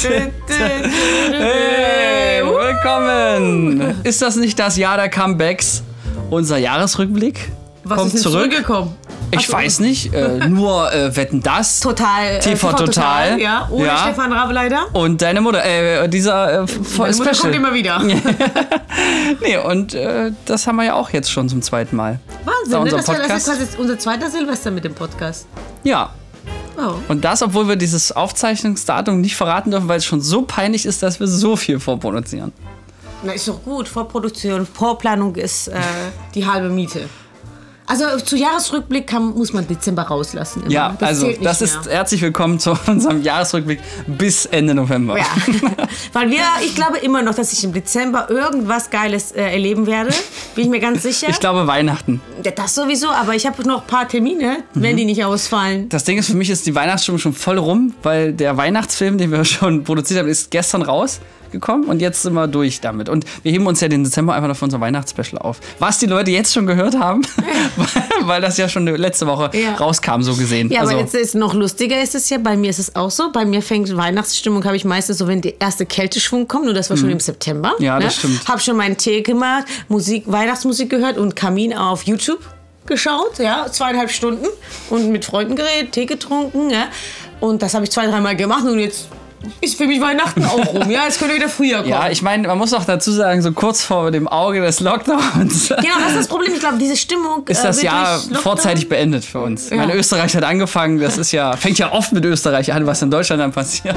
Hey, willkommen! Ist das nicht das Jahr der Comebacks? Unser Jahresrückblick Was kommt ist denn zurück. zurückgekommen? Ich Ach so. weiß nicht, äh, nur äh, Wetten das. Total. äh, TV Total. Ja, ohne Ja. Stefan Raab leider. Und deine Mutter, äh, dieser äh, Meine Mutter Special. kommt immer wieder. nee, und äh, das haben wir ja auch jetzt schon zum zweiten Mal. Da Wahnsinn, ne? unser Das, war, das ist Podcast. quasi unser zweiter Silvester mit dem Podcast. Ja. Oh. Und das, obwohl wir dieses Aufzeichnungsdatum nicht verraten dürfen, weil es schon so peinlich ist, dass wir so viel vorproduzieren. Na, ist doch gut. Vorproduktion, Vorplanung ist äh, die halbe Miete. Also zu Jahresrückblick kann, muss man Dezember rauslassen. Immer. Ja, das also das ist mehr. herzlich willkommen zu unserem Jahresrückblick bis Ende November. Ja, weil wir, ich glaube immer noch, dass ich im Dezember irgendwas Geiles äh, erleben werde. Bin ich mir ganz sicher. Ich glaube Weihnachten. Das sowieso, aber ich habe noch ein paar Termine, wenn Mhm. die nicht ausfallen. Das Ding ist, für mich ist die Weihnachtsstimmung schon voll rum, weil der Weihnachtsfilm, den wir schon produziert haben, ist gestern rausgekommen und jetzt sind wir durch damit. Und wir heben uns ja den Dezember einfach noch für unser Weihnachtsspecial auf. Was die Leute jetzt schon gehört haben, weil das ja schon letzte Woche Ja. rauskam, so gesehen. Ja, also, aber jetzt ist noch lustiger ist es ja, bei mir ist es auch so. Bei mir fängt Weihnachtsstimmung, habe ich meistens so, wenn die erste Kälteschwung kommt, und das war schon im September. Mhm. Ja, das stimmt. Habe schon meinen Tee gemacht, Musik, Weihnachtsmusik gehört und Kamin auf YouTube geschaut, ja, zweieinhalb Stunden und mit Freunden geredet, Tee getrunken, ja. Und das habe ich zwei, dreimal gemacht und jetzt ist für mich Weihnachten auch rum, ja. Jetzt könnte wieder früher kommen. ja, ich meine, man muss auch dazu sagen, so kurz vor dem Auge des Lockdowns Genau, das ist das Problem. Ich glaube, diese Stimmung ist äh, das wird Jahr vorzeitig beendet für uns. Ich meine, Österreich hat angefangen, das ist ja, fängt ja oft mit Österreich an, was in Deutschland dann passiert.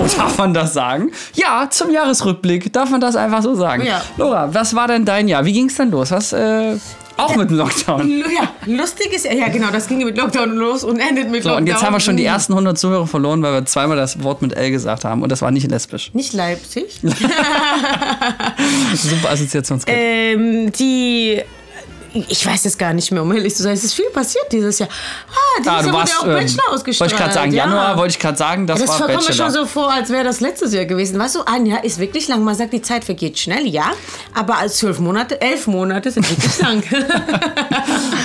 Oh, darf man das sagen? Ja, zum Jahresrückblick darf man das einfach so sagen. Ja. Laura, was war denn dein Jahr? Wie ging es denn los? Was, äh, auch mit dem Lockdown. Ja, lustig ist ja, ja genau, das ging mit Lockdown los und endet mit So, Lockdown. und jetzt haben wir schon die ersten 100 Zuhörer verloren, weil wir zweimal das Wort mit L gesagt haben und das war nicht lesbisch. Nicht Leipzig. Super Assoziationskette. ähm, die. Ich weiß es gar nicht mehr, um ehrlich zu sein. Es ist viel passiert dieses Jahr. Ah, dieses Ah, Jahr warst, wurde ja auch ähm, Bachelor ausgestrahlt. wollte ich gerade sagen, ja. Januar wollte ich gerade sagen, das, Das war kommt mir Bachelor. schon so vor, als wäre das letztes Jahr gewesen. Weißt du, ein Jahr ist wirklich lang. Man sagt, die Zeit vergeht schnell, ja. Aber als zwölf Monate, elf Monate sind wirklich lang.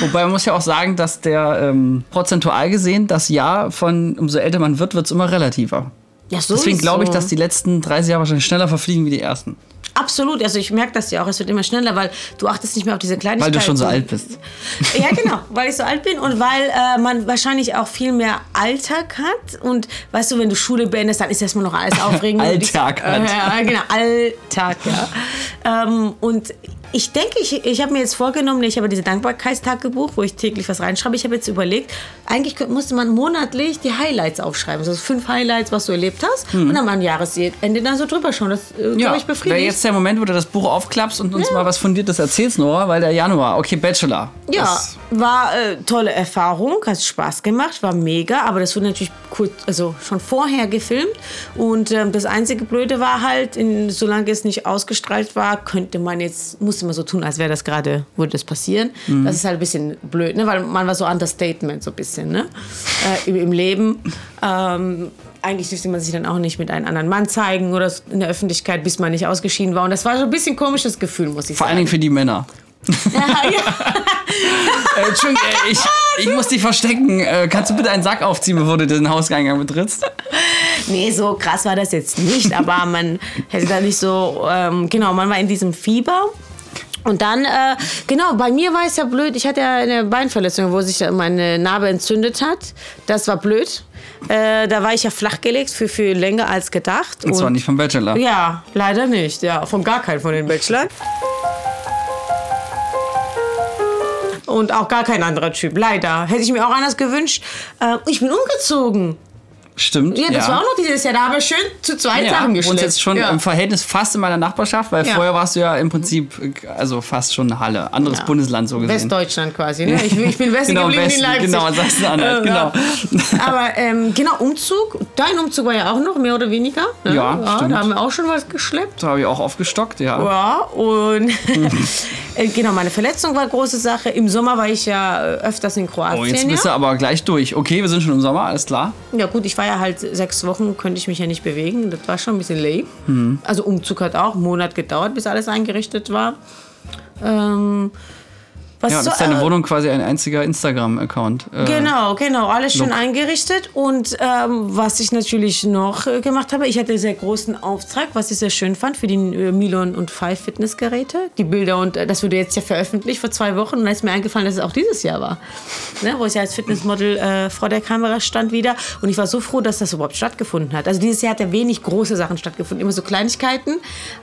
Wobei man muss ja auch sagen, dass der ähm, prozentual gesehen das Jahr von umso älter man wird, wird es immer relativer. Ja, Deswegen glaube ich, dass die letzten 30 Jahre wahrscheinlich schneller verfliegen wie die ersten. Absolut, also ich merke das ja auch, es wird immer schneller, weil du achtest nicht mehr auf diese Weil Kleinigkeiten. du schon so alt bist. Ja, genau, weil ich so alt bin und weil äh, man wahrscheinlich auch viel mehr Alltag hat. Und weißt du, wenn du Schule beendest, dann ist erstmal noch alles aufregend. Alltag hat. äh, Ja, genau, Alltag, ja. ähm, und ich denke, ich, ich habe mir jetzt vorgenommen, ich habe dieses Dankbarkeitstagebuch, wo ich täglich was reinschreibe. Ich habe jetzt überlegt, eigentlich könnte- musste man monatlich die Highlights aufschreiben. So fünf Highlights, was du erlebt hast. Und dann am Jahresende dann so drüber schauen. Das, äh, Ja, glaube ich, wäre befriedigt. jetzt der Moment, wo du das Buch aufklappst und uns mal was Fundiertes erzählst, Nora, weil der Januar, okay, Bachelor. Ja, Das- war äh, tolle Erfahrung, hat Spaß gemacht, war mega, aber das wurde natürlich kurz, also schon vorher gefilmt und ähm, das einzige Blöde war halt, in, solange es nicht ausgestrahlt war, könnte man jetzt, musste man so tun, als wäre das gerade, würde das passieren. Mhm. Das ist halt ein bisschen blöd, ne? weil man war so Understatement so ein bisschen, ne? Äh, im, im Leben. Ähm, eigentlich dürfte man sich dann auch nicht mit einem anderen Mann zeigen oder in der Öffentlichkeit, bis man nicht ausgeschieden war. Und das war so ein bisschen komisches Gefühl, muss ich Vor allen sagen. Dingen für die Männer. ja, ja. Äh, Entschuldigung, äh, ich, ich muss dich verstecken. Äh, kannst du bitte einen Sack aufziehen, bevor du den Hausgang betrittst? Nee, so krass war das jetzt nicht, aber man hätte da nicht so, ähm, genau, man war in diesem Fieber. Und dann, äh, genau, bei mir war es ja blöd. Ich hatte ja eine Beinverletzung, wo sich meine Narbe entzündet hat. Das war blöd. Äh, da war ich ja flachgelegt für, für länger als gedacht. Und zwar nicht vom Bachelor. Ja, leider nicht. Ja, von gar keinen von den Bachelor. Und auch gar kein anderer Typ, leider. Hätte ich mir auch anders gewünscht. Äh, ich bin umgezogen. Stimmt. Ja, das war auch noch dieses Jahr. Da haben wir schön zu zweit ja, Sachen geschleppt. jetzt schon ja. im Verhältnis fast in meiner Nachbarschaft, weil Ja. vorher warst du ja im Prinzip also fast schon Halle, anderes Ja. Bundesland so gesehen. Westdeutschland quasi. Ne? Ich, ich bin Westen Genau, geblieben Westen, in Leipzig. genau, Sachsen-Anhalt, Ja. genau. Aber ähm, genau, Umzug. Dein Umzug war ja auch noch, mehr oder weniger. Ne? Ja, stimmt. Da haben wir auch schon was geschleppt. Da habe ich auch aufgestockt, ja. Ja, und äh, genau, meine Verletzung war eine große Sache. Im Sommer war ich ja äh, öfters in Kroatien. Oh, jetzt bist du ja. aber gleich durch. Okay, wir sind schon im Sommer, alles klar. ja gut, ich war ja halt sechs Wochen, könnte ich mich ja nicht bewegen. Das war schon ein bisschen lame. Mhm. Also Umzug hat auch einen Monat gedauert, bis alles eingerichtet war. Ähm, Was Ja, so- ist deine äh, Wohnung quasi ein einziger Instagram-Account. Äh, Genau, genau, alles schön Look. eingerichtet. Und ähm, was ich natürlich noch äh, gemacht habe, ich hatte einen sehr großen Auftrag, was ich sehr schön fand für die äh, Milon und Five Fitnessgeräte. Die Bilder und äh, das wurde jetzt ja veröffentlicht vor zwei Wochen und da ist mir eingefallen, dass es auch dieses Jahr war. Ne, wo ich ja als Fitnessmodel äh, vor der Kamera stand wieder. Und ich war so froh, dass das überhaupt stattgefunden hat. Also dieses Jahr hat ja wenig große Sachen stattgefunden, immer so Kleinigkeiten.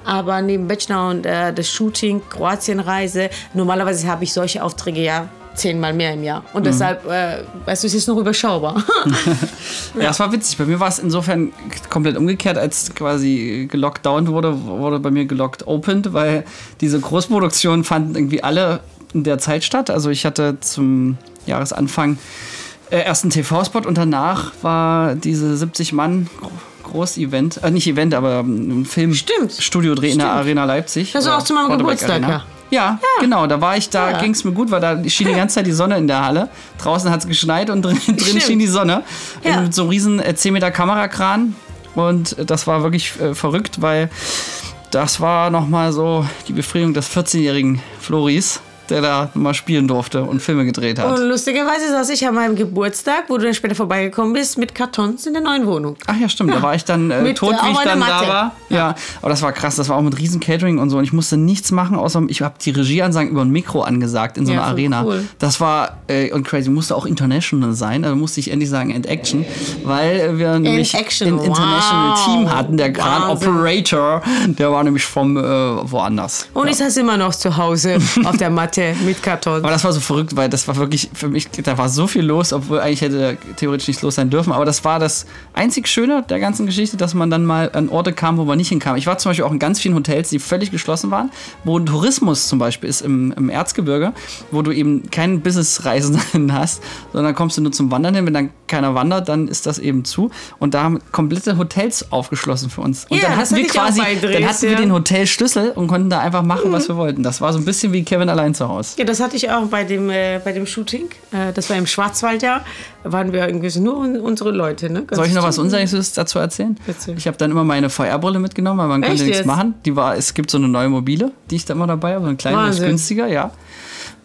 Aber neben Bachelor und das Shooting, Kroatienreise, normalerweise habe ich solche Aufträge ja zehnmal mehr im Jahr. Und deshalb, äh, weißt du, es ist noch überschaubar. Ja, es war witzig. Bei mir war es insofern komplett umgekehrt, als quasi gelockdownt wurde, wurde bei mir gelockt opened, weil diese Großproduktionen fanden irgendwie alle in der Zeit statt. Also ich hatte zum Jahresanfang äh, erst einen TV-Spot und danach war diese 70 Mann Groß-Event, äh, nicht Event, aber ein Film Stimmt. Studiodreh in der. Arena Leipzig. Das war auch zu meinem Quarterback Geburtstag, Arena. Ja, genau, da war ich, da Ja. ging es mir gut, weil da schien die ganze Zeit die Sonne in der Halle. Draußen hat es geschneit und drin, drin schien die Sonne. Ja. Mit so einem riesen äh, 10 Meter Kamerakran. Und äh, das war wirklich äh, verrückt, weil das war nochmal so die Befriedigung des 14-jährigen Floris, der da mal spielen durfte und Filme gedreht hat. Und lustigerweise saß ich an meinem Geburtstag, wo du dann später vorbeigekommen bist, mit Kartons in der neuen Wohnung. Ach ja, stimmt. Da war ich dann äh, Mit, tot, wie ich dann da war. Ja. aber das war krass. Das war auch mit riesen Catering und so. Und ich musste nichts machen, außer ich habe die Regieansagen über ein Mikro angesagt in so Ja, einer Arena. cool. Das war äh, und crazy. Musste auch international sein. Also musste ich endlich sagen and action, weil wir nämlich Action, ein international wow. Team hatten. Der Wahnsinn. Operator, der war nämlich vom äh, woanders. Und ich saß immer noch zu Hause auf der Matte mit Kartons. Aber das war so verrückt, weil das war wirklich für mich, da war so viel los, obwohl eigentlich hätte theoretisch nichts los sein dürfen. Aber das war das einzig Schöne der ganzen Geschichte, dass man dann mal an Orte kam, wo man nicht hinkam. Ich war zum Beispiel auch in ganz vielen Hotels, die völlig geschlossen waren, wo ein Tourismus zum Beispiel ist im, im Erzgebirge, wo du eben keinen Businessreisenden hast, sondern kommst du nur zum Wandern hin. Wenn dann keiner wandert, dann ist das eben zu. Und da haben komplette Hotels aufgeschlossen für uns. Und Ja, dann hatten wir quasi, bei dann Dres, hatten wir ja. den Hotelschlüssel und konnten da einfach machen, was wir wollten. Das war so ein bisschen wie Kevin allein zu Hause. Ja, das hatte ich auch bei dem, äh, bei dem Shooting. Äh, das war im Schwarzwald ja. Da waren wir irgendwie nur un unsere Leute. Ne? Ganz Soll ich noch was. Unseriöses dazu erzählen? Erzähl. Ich habe dann immer meine VR-Brille mitgenommen, weil man Echt konnte nichts jetzt? machen. Die war, es gibt so eine neue mobile, die ich da immer dabei habe, so eine kleine, ist günstiger, ja.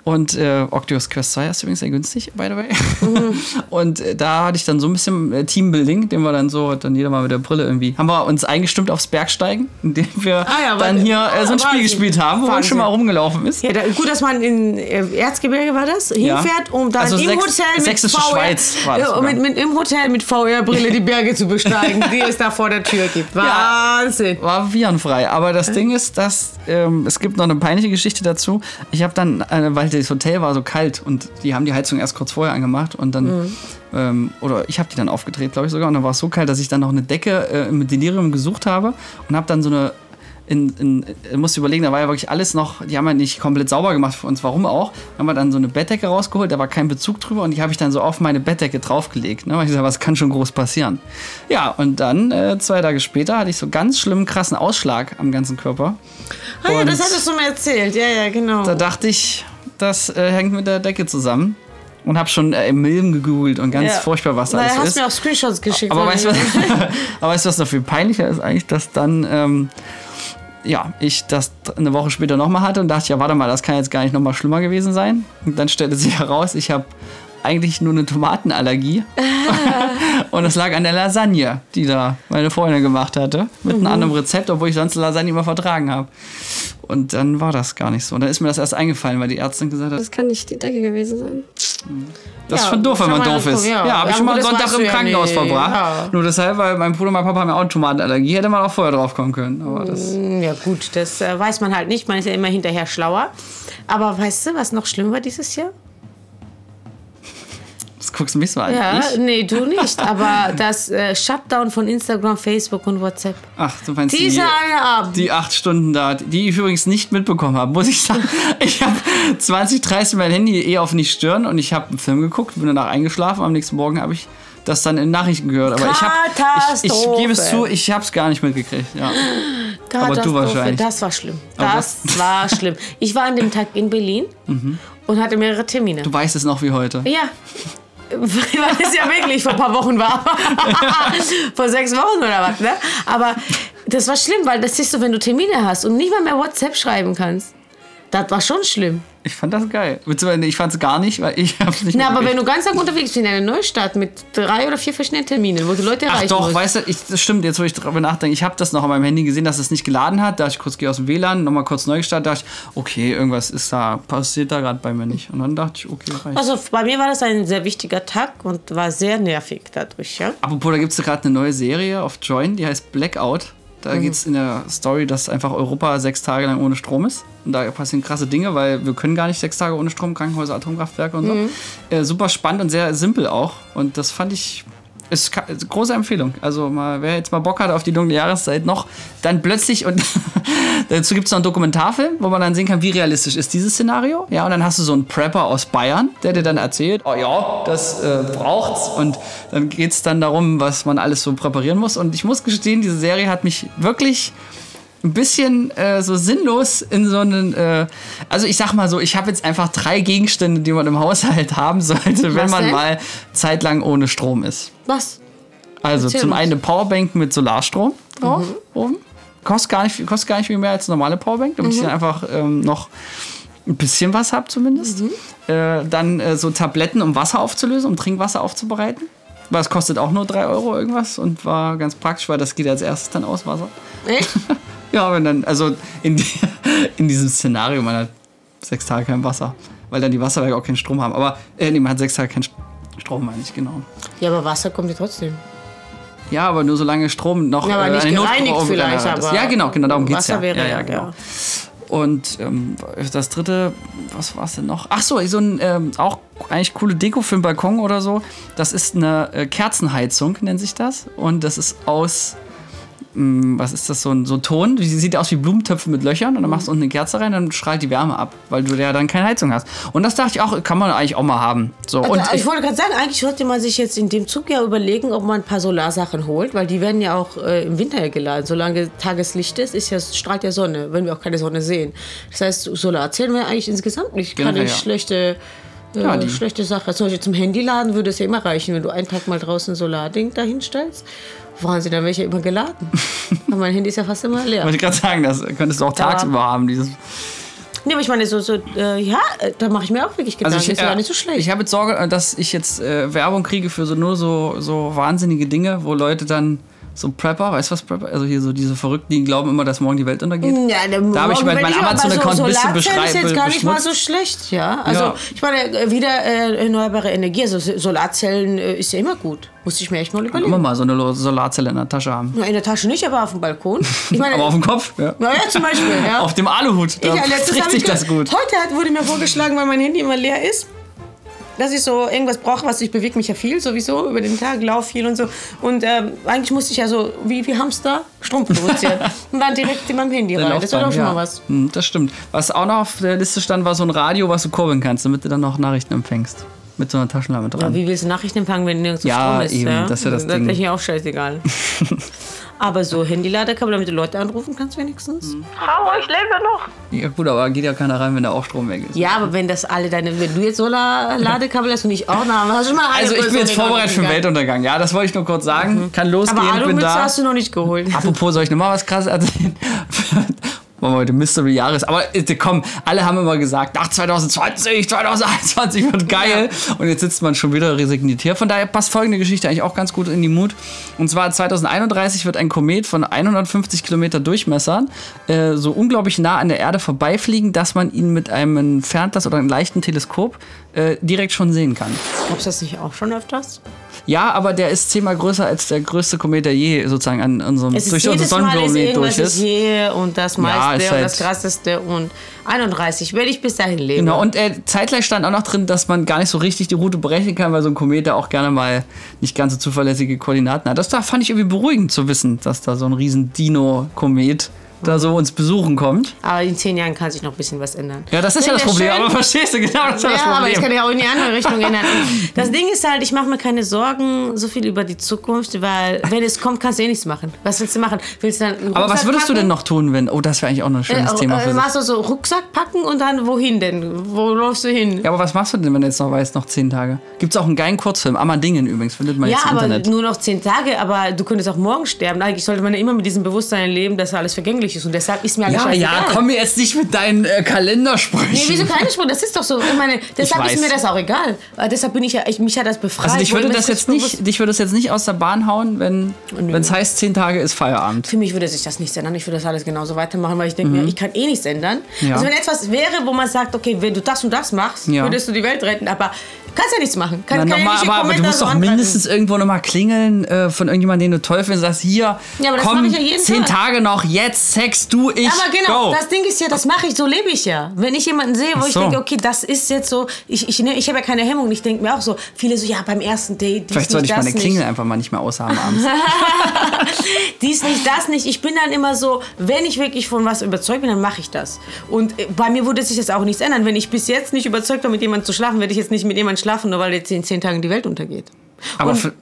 Und äh, Oculus Quest 2 ist übrigens sehr günstig, by the way. Mhm. Und äh, da hatte ich dann so ein bisschen äh, Teambuilding, den wir dann so, dann jeder mal mit der Brille irgendwie, haben wir uns eingestimmt aufs Bergsteigen, indem wir Ah ja, dann hier äh, so ein Spiel Wahnsinn. gespielt haben, wo man schon mal rumgelaufen ist. Ja, da, gut, dass man in äh, Erzgebirge war das, hinfährt, um dann Also im Sächs- Hotel mit VR, Schweiz war das Ja, mit, mit, im Hotel mit VR-Brille die Berge zu besteigen, die es da vor der Tür gibt. Wahnsinn. war virenfrei. Aber das Ding ist, dass ähm, es gibt noch eine peinliche Geschichte dazu. Ich habe dann, äh, weil das Hotel war so kalt und die haben die Heizung erst kurz vorher angemacht und dann, ähm, oder ich habe die dann aufgedreht, glaube ich sogar, und dann war es so kalt, dass ich dann noch eine Decke äh, mit Delirium gesucht habe und habe dann so eine in, in, ich musste überlegen, da war ja wirklich alles noch, die haben ja nicht komplett sauber gemacht für uns, warum auch. Dann haben wir dann so eine Bettdecke rausgeholt, da war kein Bezug drüber und die habe ich dann so auf meine Bettdecke draufgelegt. Ne? Weil ich gesagt, was kann schon groß passieren? Ja, und dann, äh, zwei Tage später, hatte ich so ganz schlimmen, krassen Ausschlag am ganzen Körper. Ah ja, Und das hattest du mir erzählt. Ja, ja, genau. Da dachte ich, das äh, hängt mit der Decke zusammen. Und habe schon äh, Milben gegoogelt und ganz Ja. furchtbar, was da alles hast ist. mir auch Screenshots geschickt. Aber weißt, du, was, aber weißt was noch viel peinlicher ist eigentlich, dass dann, ähm, ja, ich das eine Woche später nochmal hatte und dachte, ja, warte mal, das kann jetzt gar nicht nochmal schlimmer gewesen sein. Und dann stellte sich heraus, ich habe eigentlich nur eine Tomatenallergie. und es lag an der Lasagne, die da meine Freundin gemacht hatte. Mit einem anderen Rezept, obwohl ich sonst Lasagne immer vertragen habe. Und dann war das gar nicht so. Und dann ist mir das erst eingefallen, weil die Ärztin gesagt hat, Das kann nicht die Decke gewesen sein. das ist Ja, schon doof, wenn man doof ist. Ja, ja. habe ich Ja, schon mal einen das Sonntag im ja Krankenhaus nicht. verbracht. Ja. Nur deshalb, weil mein Bruder und mein Papa haben ja auch eine Tomatenallergie. Hätte man auch vorher drauf kommen können. Aber das, Ja gut, das äh, weiß man halt nicht. Man ist ja immer hinterher schlauer. Aber weißt du, was noch schlimm war dieses Jahr? Guckst du mich so an. Ja, Ich? nee, du nicht. Aber das äh, Shutdown von Instagram, Facebook und WhatsApp. Ach, du meinst die, Dieser eine Abend. die acht Stunden da, die ich übrigens nicht mitbekommen habe, muss ich sagen. Ich habe 20, 30 mein Handy eh auf nicht stören und ich habe einen Film geguckt, bin danach eingeschlafen. Am nächsten Morgen habe ich das dann in Nachrichten gehört. Aber ich habe, ich, ich gebe es zu, ich habe es gar nicht mitgekriegt. Ja. Aber du wahrscheinlich. Das war schlimm. Das war schlimm. Ich war an dem Tag in Berlin und hatte mehrere Termine. Du weißt es noch wie heute. Ja. Weil es ja wirklich vor ein paar Wochen war. vor sechs Wochen oder was, ne? Aber das war schlimm, weil das ist so, wenn du Termine hast und nicht mal mehr WhatsApp schreiben kannst. Das war schon schlimm. Ich fand das geil. Beziehungsweise ich fand es gar nicht, weil ich hab's nicht Na, aber wenn du ganz lang unterwegs bist in einer Neustadt mit drei oder vier verschiedenen Terminen, wo du Leute Ach erreichen doch, musst. weißt du, ich, das stimmt, jetzt wo ich drüber nachdenke, ich habe das noch an meinem Handy gesehen, dass es nicht geladen hat. Da ich kurz gehe aus dem WLAN, nochmal kurz neu gestartet, dachte ich, okay, irgendwas ist da, passiert da gerade bei mir nicht. Und dann dachte ich, okay, reicht. Also bei mir war das ein sehr wichtiger Tag und war sehr nervig dadurch, ja. Apropos, da gibt es gerade eine neue Serie auf Join, die heißt Blackout. Da geht es in der Story, dass einfach Europa sechs Tage lang ohne Strom ist. Und da passieren krasse Dinge, weil wir können gar nicht sechs Tage ohne Strom, Krankenhäuser, Atomkraftwerke und so. Äh, super spannend und sehr simpel auch. Und das fand ich. Ist große Empfehlung. Also mal, wer jetzt mal Bock hat auf die dunkle Jahreszeit noch, dann plötzlich und dazu gibt es noch einen Dokumentarfilm, wo man dann sehen kann, wie realistisch ist dieses Szenario. Ja, und dann hast du so einen Prepper aus Bayern, der dir dann erzählt, oh ja, das äh, braucht's. Und dann geht es dann darum, was man alles so präparieren muss. Und ich muss gestehen, diese Serie hat mich wirklich ein bisschen äh, so sinnlos in so einen. Äh, also ich sag mal so, ich habe jetzt einfach drei Gegenstände, die man im Haushalt haben sollte, wenn Was man denn? mal zeitlang ohne Strom ist. Was? Also Erzähl zum mal. einen eine Powerbank mit Solarstrom drauf oben. Kostet gar, nicht, kostet gar nicht viel mehr als eine normale Powerbank, damit ich dann einfach ähm, noch ein bisschen was habe zumindest. Äh, dann äh, so Tabletten, um Wasser aufzulösen, um Trinkwasser aufzubereiten. Weil es kostet auch nur 3 Euro irgendwas und war ganz praktisch, weil das geht als erstes dann aus Wasser. Echt? Ja, wenn dann, also in, die, in diesem Szenario, man hat sechs Tage kein Wasser, weil dann die Wasserwerke auch keinen Strom haben. Aber, äh, nee, man hat sechs Tage keinen Strom, meine ich, genau. Ja, aber Wasser kommt ja trotzdem. Ja, aber nur solange Strom noch Ja, aber äh, nicht gereinigt Notprobe vielleicht, aber Ja, genau, genau, darum geht's Wasser ja. wäre ja, ja, ja, genau. ja. Und ähm, das dritte, was war es denn noch? Ach so, so ein ähm, auch eigentlich coole Deko für den Balkon oder so. Das ist eine äh, Kerzenheizung, nennt sich das. Und das ist aus, mh, was ist das, so ein, so ein Ton. Die sieht aus wie Blumentöpfe mit Löchern. Und dann machst du unten eine Kerze rein, dann strahlt die Wärme ab, weil du ja dann keine Heizung hast. Und das dachte ich auch, kann man eigentlich auch mal haben. So, und Und ich wollte gerade sagen, eigentlich sollte man sich jetzt in dem Zug ja überlegen, ob man ein paar Solarsachen holt, weil die werden ja auch äh, im Winter geladen. Solange Tageslicht ist, ist ja, strahlt ja Sonne, wenn wir auch keine Sonne sehen. Das heißt, Solar zählen wir eigentlich insgesamt nicht. Keine Generell, ja. schlechte, äh, Ja, die- schlechte Sache. Zum Beispiel zum Handy laden würde es ja immer reichen, wenn du einen Tag mal draußen ein Solarding dahin stellst. Wahnsinn, dann wäre ich ja immer geladen. Aber mein Handy ist ja fast immer leer. wollte ich gerade sagen, das könntest du auch tagsüber haben. Dieses Nee, aber ich meine, so, so äh, ja, äh, da mache ich mir auch wirklich Gedanken. Also ich, ist ja gar nicht so schlecht. Ich habe jetzt Sorge, äh, dass ich jetzt äh, Werbung kriege für so nur so, so wahnsinnige Dinge, wo Leute dann so Prepper, weißt du was Prepper? Also hier so diese Verrückten, die glauben immer, dass morgen die Welt untergeht. Ja, der Da habe ich morgen mein- Amazon-Account ein bisschen Solarzellen ist jetzt gar nicht mal so schlecht, ja. Also Ja. ich meine, äh, wieder äh, erneuerbare Energie, also Solarzellen äh, ist ja immer gut. Musste ich mir echt mal Immer überlegen. mal so eine Solarzelle in der Tasche haben. Na, in der Tasche nicht, aber auf dem Balkon. Ich meine, Aber auf dem Kopf, ja. na ja, zum Beispiel, ja. Auf dem Aluhut, da ich, äh, sich ich das gut. Heute hat, wurde mir vorgeschlagen, weil mein Handy immer leer ist, dass ich so irgendwas brauche, was ich bewege mich ja viel sowieso über den Tag, laufe viel und so. Und ähm, eigentlich musste ich ja so wie, wie Hamster Strom produzieren und dann direkt in meinem Handy rein. Das wäre doch schon ja. mal was. Hm, Das stimmt. Was auch noch auf der Liste stand, war so ein Radio, was du kurbeln kannst, damit du dann noch Nachrichten empfängst. Mit so einer Taschenlampe dran. Ja, wie willst du Nachrichten empfangen, wenn nirgendwo Ja, Strom ist? eben, das ist ja das Ding. ist mir auch scheißegal. Aber so Handyladekabel, damit du Leute anrufen kannst wenigstens. Mhm. Hallo, ich lebe noch. Ja gut, aber geht ja keiner rein, wenn da auch Strom weg ist. Ja, aber wenn das alle deine, wenn du jetzt Solar-Ladekabel hast und ich auch, dann hast du schon mal eine Also ich bin jetzt vorbereitet für den. Weltuntergang. Ja, das wollte ich nur kurz sagen. Kann losgehen, Aber bin da. hast du noch nicht geholt. Apropos, soll ich nochmal was krasses erzählen? Wollen wir heute Mystery Jahres. Aber äh, komm, alle haben immer gesagt, nach 2020, 2021 wird geil. Und jetzt sitzt man schon wieder resigniert hier. Von daher passt folgende Geschichte eigentlich auch ganz gut in die Mut. Und zwar 2031 wird ein Komet von 150 Kilometer Durchmesser äh, so unglaublich nah an der Erde vorbeifliegen, dass man ihn mit einem Fernglas oder einem leichten Teleskop äh, direkt schon sehen kann. Gab's das nicht auch schon öfters? Ja, aber der ist zehnmal größer als der größte Komet, der je sozusagen an unserem Es durch unser irgendwas durch ist. je und das meiste ist und halt- das krasseste und 31 werde ich bis dahin leben. Genau, und äh, zeitgleich stand auch noch drin, dass man gar nicht so richtig die Route berechnen kann, weil so ein Komet da auch gerne mal nicht ganz so zuverlässige Koordinaten hat. Das da fand ich irgendwie beruhigend zu wissen, dass da so ein riesen Dino-Komet da so uns besuchen kommt. Aber in zehn Jahren kann sich noch ein bisschen was ändern. Ja, das ist ja das Problem, schön. aber verstehst du, genau das ist ja das Ja, aber ich Problem. kann ja auch in die andere Richtung ändern. Das Ding ist halt, ich mache mir keine Sorgen so viel über die Zukunft, weil wenn es kommt, kannst du eh nichts machen. Was willst du machen? Willst du dann aber was würdest du packen? denn noch tun, wenn. Oh, das wäre eigentlich auch noch ein schönes Äh, Thema äh, für sich. machst du so Rucksack packen und dann wohin denn? Wo läufst du hin? Ja, aber was machst du denn, wenn du jetzt noch weißt, noch zehn Tage? Gibt es auch einen geilen Kurzfilm, Amandingen übrigens, findet man Ja, jetzt im aber Internet. nur noch zehn Tage, aber du könntest auch morgen sterben. Eigentlich sollte man ja immer mit diesem Bewusstsein leben, dass alles vergänglich möglich ist. Und deshalb ist mir alles Ja, ja, komm mir jetzt nicht mit deinen äh, Kalendersprüchen. Nee, wieso Spur? Das ist doch so. Ich meine, deshalb ist weiß. mir das auch egal. Weil deshalb bin ich ja, ich, mich hat das befreit. Also dich würde das jetzt nicht, dich würde das jetzt nicht aus der Bahn hauen, wenn es heißt, zehn Tage ist Feierabend. Für mich würde sich das nichts ändern. Ich würde das alles genauso weitermachen, weil ich denke mir, ich kann eh nichts ändern. Mhm. Ja. Also wenn etwas wäre, wo man sagt, okay, wenn du das und das machst, Ja. würdest du die Welt retten. Aber kannst ja nichts machen. Kann, Na, kann ja normal, nicht aber, aber du musst so doch mindestens irgendwo nochmal klingeln äh, von irgendjemandem, den du toll findest. Sagst, hier, Ja, aber das komm, ja jeden zehn Tag. Tage noch, jetzt Sex, du, ich, Aber genau, go. das Ding ist ja, das mache ich, so lebe ich ja. Wenn ich jemanden sehe, wo Ach ich so. denke, okay, das ist jetzt so, ich, ich, ne, ich habe ja keine Hemmung. Ich denke mir auch so, viele so, ja, beim ersten Date, dies Vielleicht sollte ich das meine nicht. Klingel einfach mal nicht mehr aushaben abends. dies nicht, das nicht. Ich bin dann immer so, wenn ich wirklich von was überzeugt bin, dann mache ich das. Und äh, bei mir würde sich jetzt auch nichts ändern. Wenn ich bis jetzt nicht überzeugt war, mit jemandem zu schlafen, werde ich jetzt nicht mit jemandem schlafen, nur weil jetzt in zehn Tagen die Welt untergeht. Aber Und für,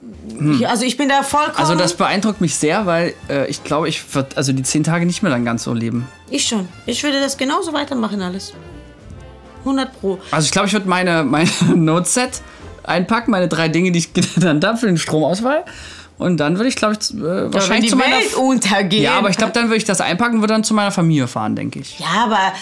ich, also ich bin da vollkommen. also das beeindruckt mich sehr, weil äh, ich glaube, ich würde also die zehn Tage nicht mehr dann ganz so leben. ich schon. Ich würde das genauso weitermachen alles. 100 pro. Also ich glaube, ich würde meine, meine Noteset einpacken, meine drei Dinge, die ich genannt habe für den Stromausfall. Und dann würde ich, glaube ich, äh, Aber wenn wahrscheinlich die zu meiner... Welt untergeht. Ja, aber ich glaube, dann würde ich das einpacken und würde dann zu meiner Familie fahren, denke ich. Ja, aber.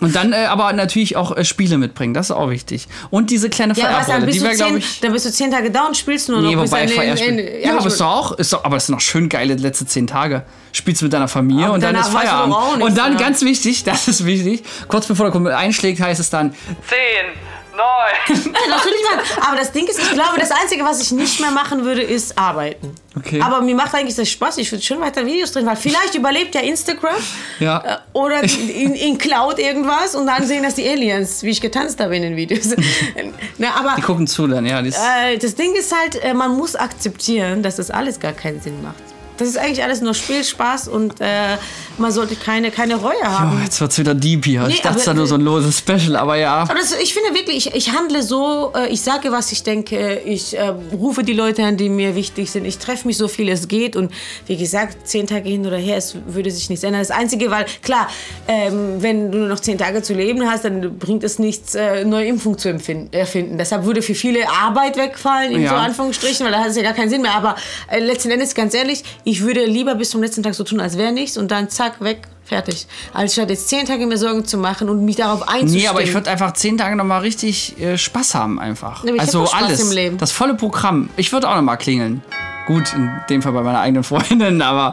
Und dann äh, aber natürlich auch äh, Spiele mitbringen, das ist auch wichtig. Und diese kleine Ja, bist die du wäre, glaube zehn, ich... dann bist du zehn Tage da und spielst nur noch. Nee, bis wobei ich in- in- spiele. ja, Ja, aber ist doch auch, ist doch, aber das sind noch schön geile letzte zehn Tage. Spielst mit deiner Familie und dann ist Feierabend. auch nichts und dann, ganz wichtig, das ist wichtig, kurz bevor der Kumpel einschlägt, heißt es dann 10, 9. Nein, das würde ich machen. Aber das Ding ist, ich glaube, das Einzige, was ich nicht mehr machen würde, ist arbeiten. Okay. Aber mir macht eigentlich das Spaß. Ich würde schon weiter Videos drehen, weil vielleicht überlebt ja Instagram Ja. äh, oder in, in Cloud irgendwas und dann sehen das die Aliens, wie ich getanzt habe in den Videos. Na, aber Die gucken zu dann, ja. Äh, das Ding ist halt, äh, man muss akzeptieren, dass das alles gar keinen Sinn macht. Das ist eigentlich alles nur Spiel, Spaß und äh, man sollte keine, keine Reue haben. oh, jetzt wird's wieder deep hier. ich Nee, dachte, es war nur so ein loses Special, aber ja. Aber das, ich finde wirklich, ich, ich handle so, äh, ich sage, was ich denke, ich äh, rufe die Leute an, die mir wichtig sind, ich treffe mich so viel es geht und wie gesagt, zehn Tage hin oder her, es würde sich nichts ändern. Das Einzige, weil klar, ähm, wenn du nur noch zehn Tage zu leben hast, dann bringt es nichts, äh, neue Impfung zu empfinden, erfinden. Deshalb würde für viele Arbeit wegfallen, in Ja. so Anführungsstrichen, weil da hat es ja gar keinen Sinn mehr. Aber äh, letzten Endes, ganz ehrlich, ich würde lieber bis zum letzten Tag so tun, als wäre nichts und dann zack, weg. Fertig. Als statt jetzt zehn Tage mir Sorgen zu machen und mich darauf einzustellen. Nee, aber ich würde einfach zehn Tage nochmal richtig äh, Spaß haben einfach. hab also alles. im Leben. Das volle Programm. Ich würde auch nochmal klingeln. Gut, in dem Fall bei meiner eigenen Freundin, aber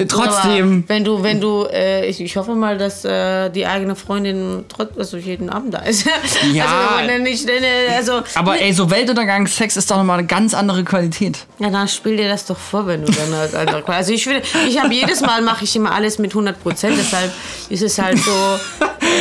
äh, trotzdem. Aber wenn du, wenn du, äh, ich, ich hoffe mal, dass äh, die eigene Freundin trotz, also jeden Abend da ist. Ja. Also, wenn man nicht, äh, also, Aber ey, so Weltuntergangssex ist doch nochmal eine ganz andere Qualität. ja, dann spiel dir das doch vor, wenn du dann als andere. Also ich will, ich habe jedes Mal mache ich immer alles mit 100 Prozent, deshalb ist es halt so.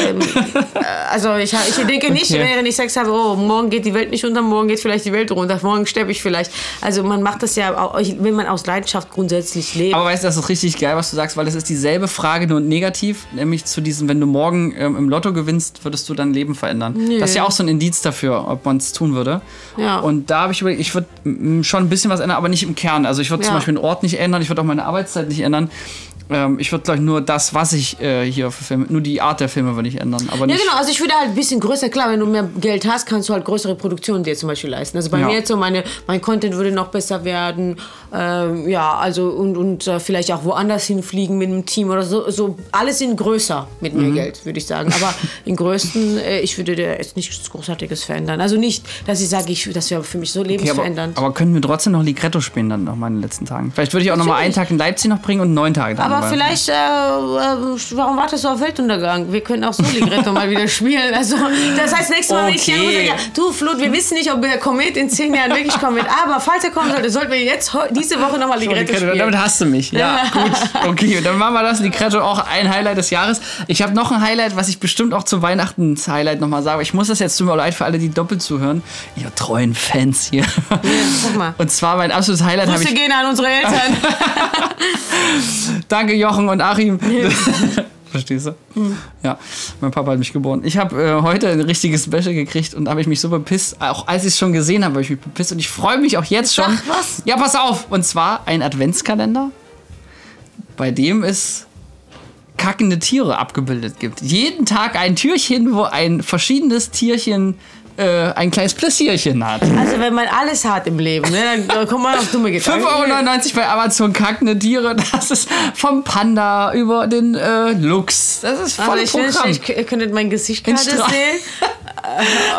Ähm, äh, also ich, ich denke nicht, Okay. während ich Sex habe, oh, morgen geht die Welt nicht unter, morgen geht vielleicht die Welt runter, morgen sterbe ich vielleicht. Also man macht das ja, auch, wenn man aus Leidenschaft grundsätzlich lebt. Aber weißt du, das ist richtig geil, was du sagst, weil das ist dieselbe Frage, nur negativ. Nämlich zu diesem, wenn du morgen ähm, im Lotto gewinnst, würdest du dein Leben verändern. Das ist ja auch so ein Indiz dafür, ob man es tun würde. Ja. Und da habe ich überlegt, ich würde schon ein bisschen was ändern, aber nicht im Kern. Also ich würde zum Ja. Beispiel den Ort nicht ändern, ich würde auch meine Arbeitszeit nicht ändern. Ähm, ich würde, glaube ich, nur das, was ich äh, hier für Filme, nur die Art der Filme würde ich ändern. Aber Ja, genau. Also ich würde halt ein bisschen größer, klar, wenn du mehr Geld hast, kannst du halt größere Produktionen dir zum Beispiel leisten. Also bei Ja. mir jetzt so, meine, mein Content würde noch besser werden. Ähm, ja, also und, und äh, vielleicht auch woanders hinfliegen mit einem Team oder so. so alles in größer mit Mhm. mehr Geld, würde ich sagen. Aber im größten, äh, ich würde da jetzt nichts Großartiges verändern. Also nicht, dass ich sage, ich, das wäre für mich so Okay, aber, lebensverändernd. aber können wir trotzdem noch Ligretto spielen dann noch mal in den letzten Tagen? Vielleicht würde ich auch noch mal einen Tag in Leipzig noch bringen und neun Tage dann. Aber vielleicht, äh, äh, warum wartest du auf Weltuntergang? Wir können auch so Ligretto mal wieder spielen. Also, das heißt, nächstes Mal, wenn ich hier ja, du Flut, wir wissen nicht, ob der Komet in zehn Jahren wirklich kommen wird, aber falls er kommen sollte, sollten wir jetzt diese Woche nochmal Ligretto spielen. damit hast du mich. Ja, gut. Okay, dann machen wir das. Ligretto auch ein Highlight des Jahres. Ich habe noch ein Highlight, was ich bestimmt auch zu Weihnachtens-Highlight nochmal sage. Ich muss das jetzt tut mir leid für alle, die doppelt zuhören. Ihr treuen Fans hier. Sag mal. Und zwar mein absolutes Highlight Grüße ich. gehen an unsere Eltern. Danke, Jochen und Achim. Verstehst du? Ja, mein Papa hat mich geboren. Ich habe äh, heute ein richtiges Special gekriegt und habe ich mich so bepisst. Auch als ich es schon gesehen habe, habe ich mich bepisst. Und ich freue mich auch jetzt schon. Sag was. Ja, pass auf. Und zwar ein Adventskalender, bei dem es kackende Tiere abgebildet gibt. Jeden Tag ein Türchen, wo ein verschiedenes Tierchen äh, ein kleines Pläsierchen hat. Also wenn man alles hat im Leben, ne, dann kommt man auf dumme Gedanken. 5,99 Euro bei Amazon kackende Tiere. Das ist vom Panda über den äh, Lux. Das ist voll Also ich Programm. ich k- könnte mein Gesicht gerade sehen.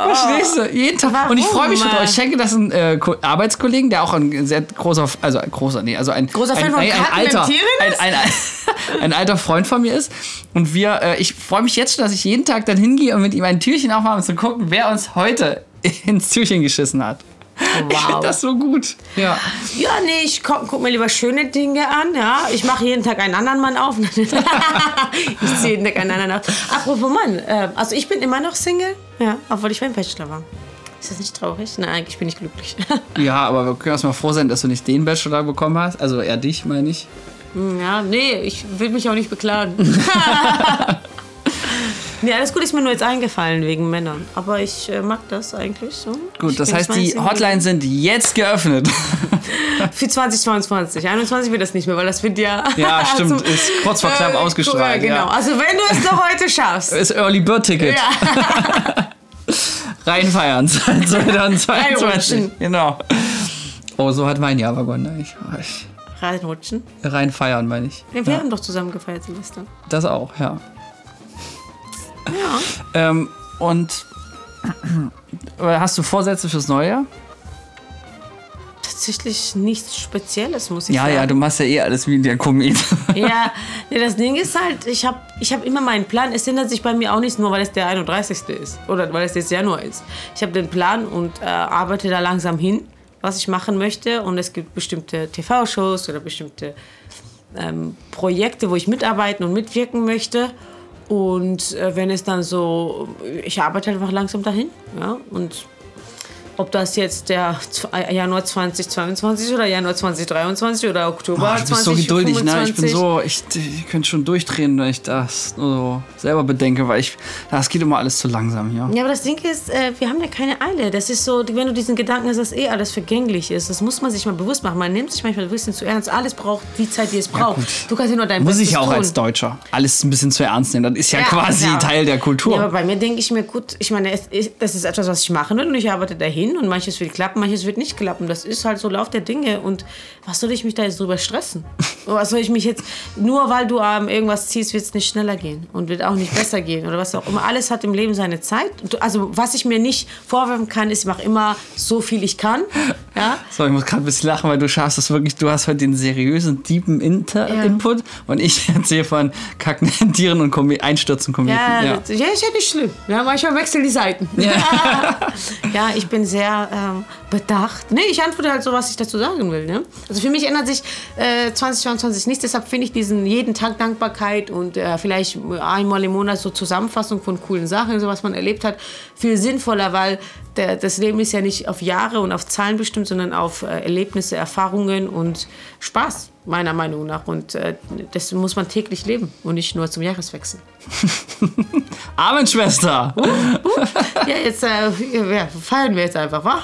Verstehst du? Jeden Tag. Warum? Und ich freue mich schon drauf. Ich schenke das einem äh, Ko- Arbeitskollegen, der auch ein sehr großer, also ein großer, nee, also ein Großer Fan ein, von ein, ein alter, ein, ein, ein alter Freund von mir ist. Und wir, äh, ich freue mich jetzt schon, dass ich jeden Tag dann hingehe und mit ihm ein Türchen aufmache, um zu gucken, wer uns heute ins Türchen geschissen hat. Ich finde Wow. das so gut. Ja. Ja, nee, ich guck, guck mir lieber schöne Dinge an. Ja, ich mache jeden Tag einen anderen Mann auf. ich ziehe jeden Tag einen anderen auf. Apropos Mann, äh, also ich bin immer noch Single. Ja, obwohl ich beim Bachelor war. Ist das nicht traurig? Nein, eigentlich bin ich glücklich. ja, aber wir können erstmal froh sein, dass du nicht den Bachelor bekommen hast. Also eher dich, meine ich. ja, nee, ich will mich auch nicht beklagen. Nee, alles gut ist mir nur jetzt eingefallen wegen Männern. Aber ich äh, mag das eigentlich so. Gut, Ich das heißt, die Hotlines sind jetzt geöffnet. Für 2022. 21 wird das nicht mehr, weil das wird ja. Ja, stimmt, ist kurz vor knapp Äh, ausgestrahlt, Genau. ja. Also, wenn du es noch heute schaffst. ist Early Bird Ticket. Ja. Reinfeiern 2022. Reinrutschen. Genau. Oh, so hat mein Jahr begonnen. Ich, ich, Reinrutschen. reinfeiern, meine ich. Ja, wir haben doch zusammen gefeiert, Silvester. Das auch, ja. Ja. Ähm, und äh, hast du Vorsätze fürs neue Jahr? Tatsächlich nichts Spezielles, muss ich Ja, sagen. ja, du machst ja eh alles wie der Komet. Ja, nee, das Ding ist halt, ich habe ich hab immer meinen Plan. Es ändert sich bei mir auch nicht nur, weil es der 31. ist oder weil es jetzt Januar ist. Ich habe den Plan und äh, arbeite da langsam hin, was ich machen möchte. Und es gibt bestimmte TV-Shows oder bestimmte ähm, Projekte, wo ich mitarbeiten und mitwirken möchte. Und äh, wenn es dann so, ich arbeite einfach langsam dahin. Ja? Und ob das jetzt der äh, Januar 2022 oder Januar 2023 oder Oktober Oh, du bist so 2025. geduldig, ne? Ich bin so, ich, ich könnte schon durchdrehen, wenn ich das nur so selber bedenke, weil ich, das geht immer alles zu langsam hier. Ja, aber das Ding ist, äh, wir haben ja keine Eile. Das ist so, wenn du diesen Gedanken hast, dass eh alles vergänglich ist, das muss man sich mal bewusst machen. Man nimmt sich manchmal ein bisschen zu ernst. Alles braucht die Zeit, die es braucht. gut. du kannst ja nur dein Muss Bestes ich ja auch tun. als Deutscher alles ein bisschen zu ernst nehmen. Das ist ja, Ja, quasi ja. Teil der Kultur. Ja, aber bei mir denke ich mir, gut, ich meine, es ist, das ist etwas, was ich machen will und ich arbeite dahin und manches wird klappen, manches wird nicht klappen. Das ist halt so Lauf der Dinge und was soll ich mich da jetzt drüber stressen? was soll ich mich jetzt, nur weil du ähm, irgendwas ziehst, wird es nicht schneller gehen und wird auch nicht besser gehen oder was auch immer. Alles hat im Leben seine Zeit. Also was ich mir nicht vorwerfen kann, ist, ich mache immer so viel ich kann. Ja? So, ich muss gerade ein bisschen lachen, weil du schaffst es wirklich, du hast heute den seriösen, tiefen Inter Ja. Input und ich erzähle von kackenden Tieren und Kome Einstürzen Kometen. Ja, Ja, Das, ja, ist ja nicht schlimm. Ja, manchmal wechseln die Seiten. Ja, ich bin sehr ähm, bedacht. Nee, ich antworte halt so, was ich dazu sagen will. Ne? Also für mich ändert sich äh, 2022 nichts. Deshalb finde ich diesen jeden Tag Dankbarkeit und äh, vielleicht einmal im Monat so Zusammenfassung von coolen Sachen, so was man erlebt hat, viel sinnvoller, weil der, das Leben ist ja nicht auf Jahre und auf Zahlen bestimmt, sondern auf äh, Erlebnisse, Erfahrungen und Spaß, meiner Meinung nach. Und äh, das muss man täglich leben und nicht nur zum Jahreswechsel. Amen, Schwester! Ja, jetzt äh, ja, feiern wir jetzt einfach, wa?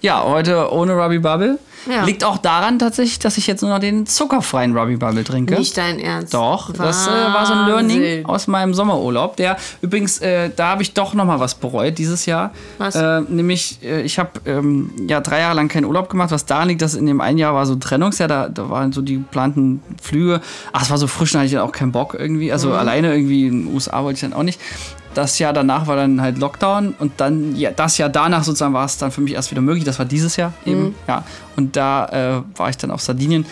Ja, heute ohne Ruby Bubble. Ja. Liegt auch daran tatsächlich, dass ich jetzt nur noch den zuckerfreien Ruby Bubble trinke. Nicht dein Ernst. Doch, das äh, war so ein Learning Wahnsinn. aus meinem Sommerurlaub. Der übrigens, äh, da habe ich doch noch mal was bereut dieses Jahr. Was? Äh, nämlich, äh, ich habe ähm, ja drei Jahre lang keinen Urlaub gemacht, was daran liegt, dass in dem einen Jahr war so ein Trennungsjahr, da, da waren so die geplanten Flüge. Ach, es war so frisch, da hatte ich dann auch keinen Bock irgendwie. Also alleine irgendwie in den USA wollte ich dann auch nicht. Das Jahr danach war dann halt Lockdown und dann, ja, das Jahr danach sozusagen war es dann für mich erst wieder möglich. Das war dieses Jahr eben, ja. Und da äh, war ich dann auf Sardinien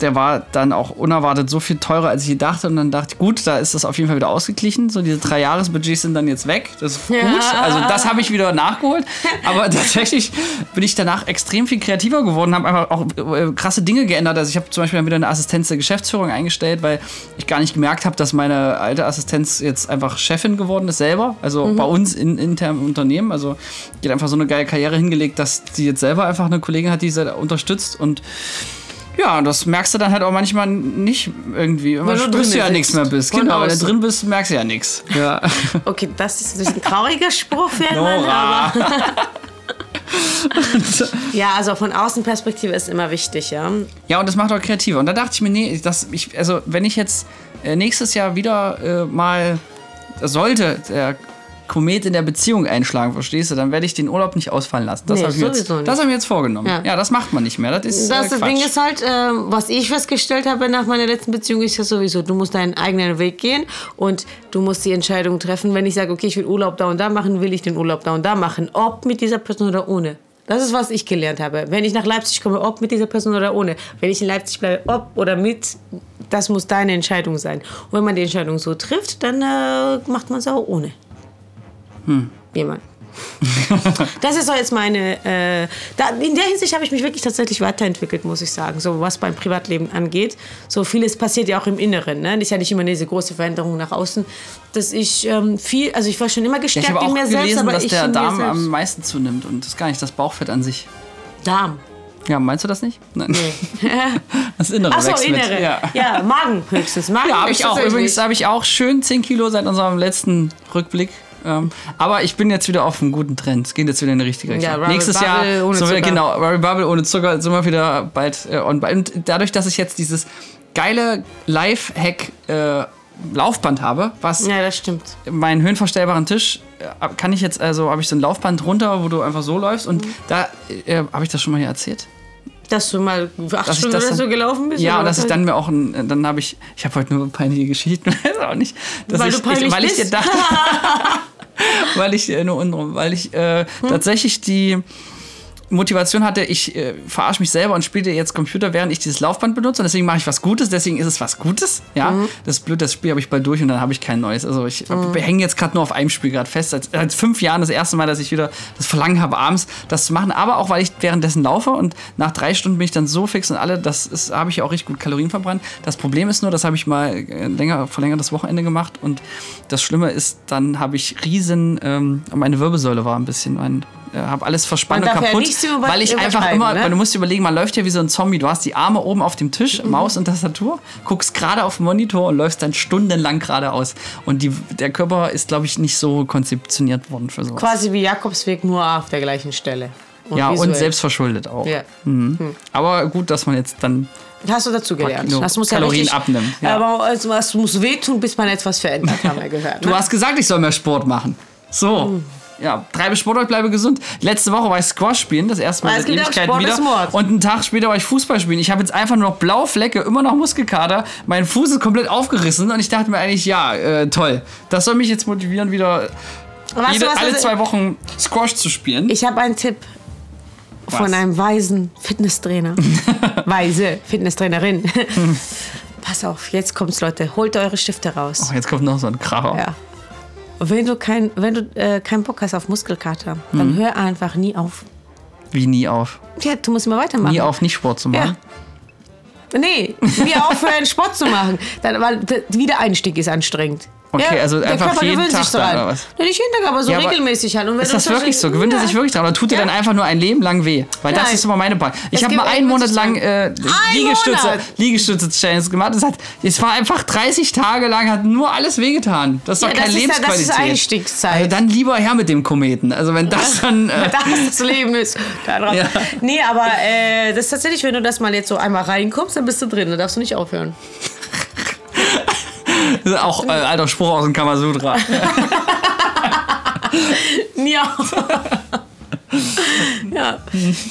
der war dann auch unerwartet so viel teurer, als ich dachte. Und dann dachte ich, gut, da ist das auf jeden Fall wieder ausgeglichen. So, diese drei Jahresbudgets sind dann jetzt weg. Das ist gut. Ja. Also, das habe ich wieder nachgeholt. Aber tatsächlich bin ich danach extrem viel kreativer geworden, habe einfach auch äh, krasse Dinge geändert. Also, ich habe zum Beispiel dann wieder eine Assistenz der Geschäftsführung eingestellt, weil ich gar nicht gemerkt habe, dass meine alte Assistenz jetzt einfach Chefin geworden ist selber. Also, bei uns in internen Unternehmen. Also, die hat einfach so eine geile Karriere hingelegt, dass sie jetzt selber einfach eine Kollegin hat, die sie unterstützt. Und ja, das merkst du dann halt auch manchmal nicht irgendwie, weil du du drin ja nichts mehr bist. Von Genau, wenn du drin bist, merkst du ja nichts. Ja. Okay, das ist natürlich ein trauriger Spruch für Mann, Nora. aber. ja, also von Außenperspektive ist immer wichtig, ja. ja, und das macht auch kreativer. Und da dachte ich mir, nee, das, ich, also wenn ich jetzt äh, nächstes Jahr wieder äh, mal sollte der Komet in der Beziehung einschlagen, verstehst du? Dann werde ich den Urlaub nicht ausfallen lassen. Das Nee, habe ich, mir jetzt- das hab ich jetzt vorgenommen. Ja. Ja. das macht man nicht mehr. Das ist Das, äh, das. Ding ist halt, ähm, was ich festgestellt habe nach meiner letzten Beziehung, ist ja sowieso, du musst deinen eigenen Weg gehen und du musst die Entscheidung treffen, wenn ich sage, okay, ich will Urlaub da und da machen, will ich den Urlaub da und da machen, ob mit dieser Person oder ohne. Das ist, was ich gelernt habe. Wenn ich nach Leipzig komme, ob mit dieser Person oder ohne. Wenn ich in Leipzig bleibe, ob oder mit, das muss deine Entscheidung sein. Und wenn man die Entscheidung so trifft, dann äh, macht man es auch ohne. Jemand. Das ist so jetzt meine. Äh, da, in der Hinsicht habe ich mich wirklich tatsächlich weiterentwickelt, muss ich sagen. So was beim Privatleben angeht. So vieles passiert ja auch im Inneren. Ne? Das ist ja nicht immer diese große Veränderung nach außen. Dass ich ähm, viel, also ich war schon immer Ja, gestärkt ich habe auch in mir selbst, gelesen, aber dass ich der Darm selbst- am meisten zunimmt und das ist gar nicht das Bauchfett an sich. Darm. Ja, meinst du das nicht? Nein. Das Innere Achso, wächst mit. innere. Ja. Ja. Magen höchstens. Magen Ja, habe ich auch. Übrigens habe ich auch schön 10 Kilo seit unserem letzten Rückblick. Ähm, aber ich bin jetzt wieder auf einem guten Trend. Es geht jetzt wieder in die richtige Richtung. Ja, Rubble Nächstes Bubble Jahr, ohne so wieder, Zucker. genau, Rubble Bubble ohne Zucker, sind wir wieder bald äh, on. Und dadurch, dass ich jetzt dieses geile Live-Hack äh, Laufband habe, was Ja, das stimmt. meinen höhenverstellbaren Tisch äh, kann ich jetzt, also habe ich so ein Laufband runter, wo du einfach so läufst. Und Mhm. da äh, habe ich das schon mal hier erzählt. Dass du mal acht Dass ich Stunden das oder so gelaufen bist? Ja, und dass ich dann mir auch ein, dann habe ich, ich habe heute nur peinliche Geschichten, weiß auch nicht. Weil ich, du peinlich ich, weil ich dir bist? dachte, weil ich äh, nur untenrum, weil ich äh, Hm? tatsächlich die Motivation hatte, ich äh, verarsche mich selber und spiele jetzt Computer, während ich dieses Laufband benutze. Und deswegen mache ich was Gutes, deswegen ist es was Gutes. Ja, Mhm. das ist blöd, das Spiel habe ich bald durch und dann habe ich kein neues. Also ich wir hängen jetzt gerade nur auf einem Spiel gerade fest. Seit, seit fünf Jahren das erste Mal, dass ich wieder das Verlangen habe, abends das zu machen. Aber auch, weil ich währenddessen laufe und nach drei Stunden bin ich dann so fix und alle, das habe ich auch richtig gut Kalorien verbrannt. Das Problem ist nur, das habe ich mal äh, länger, verlängertes Wochenende gemacht und das Schlimme ist, dann habe ich riesen, ähm, meine Wirbelsäule war ein bisschen, mein, habe alles verspannt und ja kaputt, über- weil ich einfach immer, ne? weil du musst dir überlegen, man läuft ja wie so ein Zombie. Du hast die Arme oben auf dem Tisch, Mhm. Maus und Tastatur, guckst gerade auf den Monitor und läufst dann stundenlang geradeaus. Und die, der Körper ist, glaube ich, nicht so konzeptioniert worden für sowas. Quasi wie Jakobsweg, nur auf der gleichen Stelle. ja, und visuell. selbst verschuldet auch. Ja. Aber gut, dass man jetzt dann. Hast du dazu gelernt. Das muss ja Kalorien richtig, abnimmt, ja. Aber also, es muss wehtun, bis man etwas verändert, haben wir gehört. Du Ne? hast gesagt, ich soll mehr Sport machen. So. Ja, treibe Sport und bleibe gesund. Letzte Woche war ich Squash spielen, das erste Mal seit Ewigkeiten wieder. Und einen Tag später war ich Fußball spielen. Ich habe jetzt einfach nur noch blaue Flecke, immer noch Muskelkater. Mein Fuß ist komplett aufgerissen und ich dachte mir eigentlich, ja, äh, toll. Das soll mich jetzt motivieren, wieder Weißt jede, du, was alle das- zwei Wochen Squash zu spielen. Ich habe einen Tipp von Was? einem weisen Fitnesstrainer. Weise Fitnesstrainerin. Pass auf, jetzt kommt's, Leute. Holt eure Stifte raus. oh, jetzt kommt noch so ein Kracher. Ja. Und wenn du keinen wenn du, äh, keinen Bock hast auf Muskelkater, Mhm. dann hör einfach nie auf. Wie nie auf. Ja, du musst immer weitermachen. Nie auf, nicht Sport zu machen. Nee, nie aufhören, Sport zu machen. Dann, weil der Wiedereinstieg ist anstrengend. Okay, also der einfach Körper jeden Tag dran. oder was? Ja, nicht jeden Tag, aber so Ja, aber regelmäßig halt. Und wenn Ist das wirklich so? Gewöhnt er Ja. sich wirklich dran? Oder tut er Ja. dann einfach nur ein Leben lang weh? Weil das Nein. ist immer meine Frage. Ich habe mal einen Monat lang äh, Liegestütze, Monat? Liegestütze-Challenge gemacht. Es, hat, es war einfach 30 Tage lang, hat nur alles wehgetan. Das ist doch Ja, keine das ist ja- das ist Lebensqualität. Einstiegszeit. Also dann lieber her mit dem Kometen. Also wenn das dann... Äh, das das Leben ist. Da. Ja. Nee, aber äh, das ist tatsächlich, wenn du das mal jetzt so einmal reinkommst, dann bist du drin. Dann darfst du nicht aufhören. auch äh, alter Spruch aus dem Kamasutra. Auf. ja.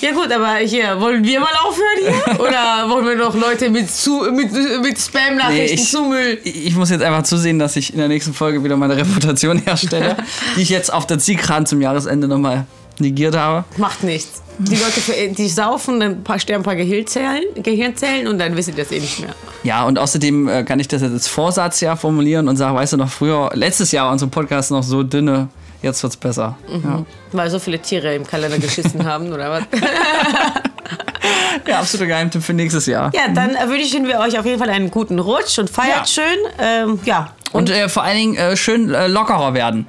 ja gut, aber hier, wollen wir mal aufhören hier? Oder wollen wir noch Leute mit, zu, mit, mit Spam-Nachrichten Nee, ich- zumüllen? Ich muss jetzt einfach zusehen, dass ich in der nächsten Folge wieder meine Reputation herstelle, die ich jetzt auf der Zielgeraden zum Jahresende nochmal negiert habe. Macht nichts. Die Leute, die saufen, dann sterben ein paar Gehirnzellen, Gehirnzellen und dann wissen die das eh nicht mehr. Ja, und außerdem äh, kann ich das jetzt als Vorsatz ja formulieren und sagen, weißt du noch, früher, letztes Jahr war unser Podcast noch so dünne, jetzt wird's besser. Ja. Weil so viele Tiere im Kalender geschissen haben, oder was? ja, absoluter Geheimtipp für nächstes Jahr. Ja, dann äh, wünschen wir euch auf jeden Fall einen guten Rutsch und feiert Ja. schön. Ähm, ja. Und äh, vor allen Dingen äh, schön äh, lockerer werden.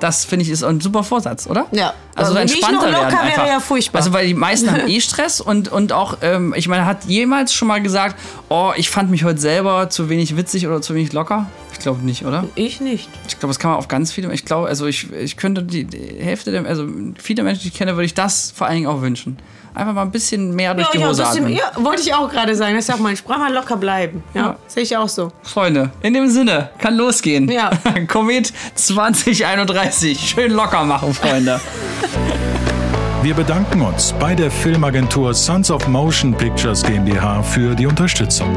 Das finde ich ist ein super Vorsatz, oder? Ja. Also so Aber nicht entspannter nur locker werden wäre einfach. ja furchtbar. Also weil die meisten haben eh Stress und, und auch, ähm, ich meine, hat jemals schon mal gesagt, oh, ich fand mich heute selber zu wenig witzig oder zu wenig locker? Ich glaube nicht, oder? Ich nicht. Ich glaube, das kann man auf ganz viele. Ich glaube, also ich, ich könnte die, die Hälfte der, also viele Menschen, die ich kenne, würde ich das vor allen Dingen auch wünschen. Einfach mal ein bisschen mehr durch die ja, Hose bisschen, atmen. ja, wollte ich auch gerade sagen. Das sagt man, Sprache mal locker bleiben. Ja, Ja. sehe ich auch so. Freunde, in dem Sinne, kann losgehen. Ja. Komet 2031. Schön locker machen, Freunde. Wir bedanken uns bei der Filmagentur Sons of Motion Pictures GmbH für die Unterstützung.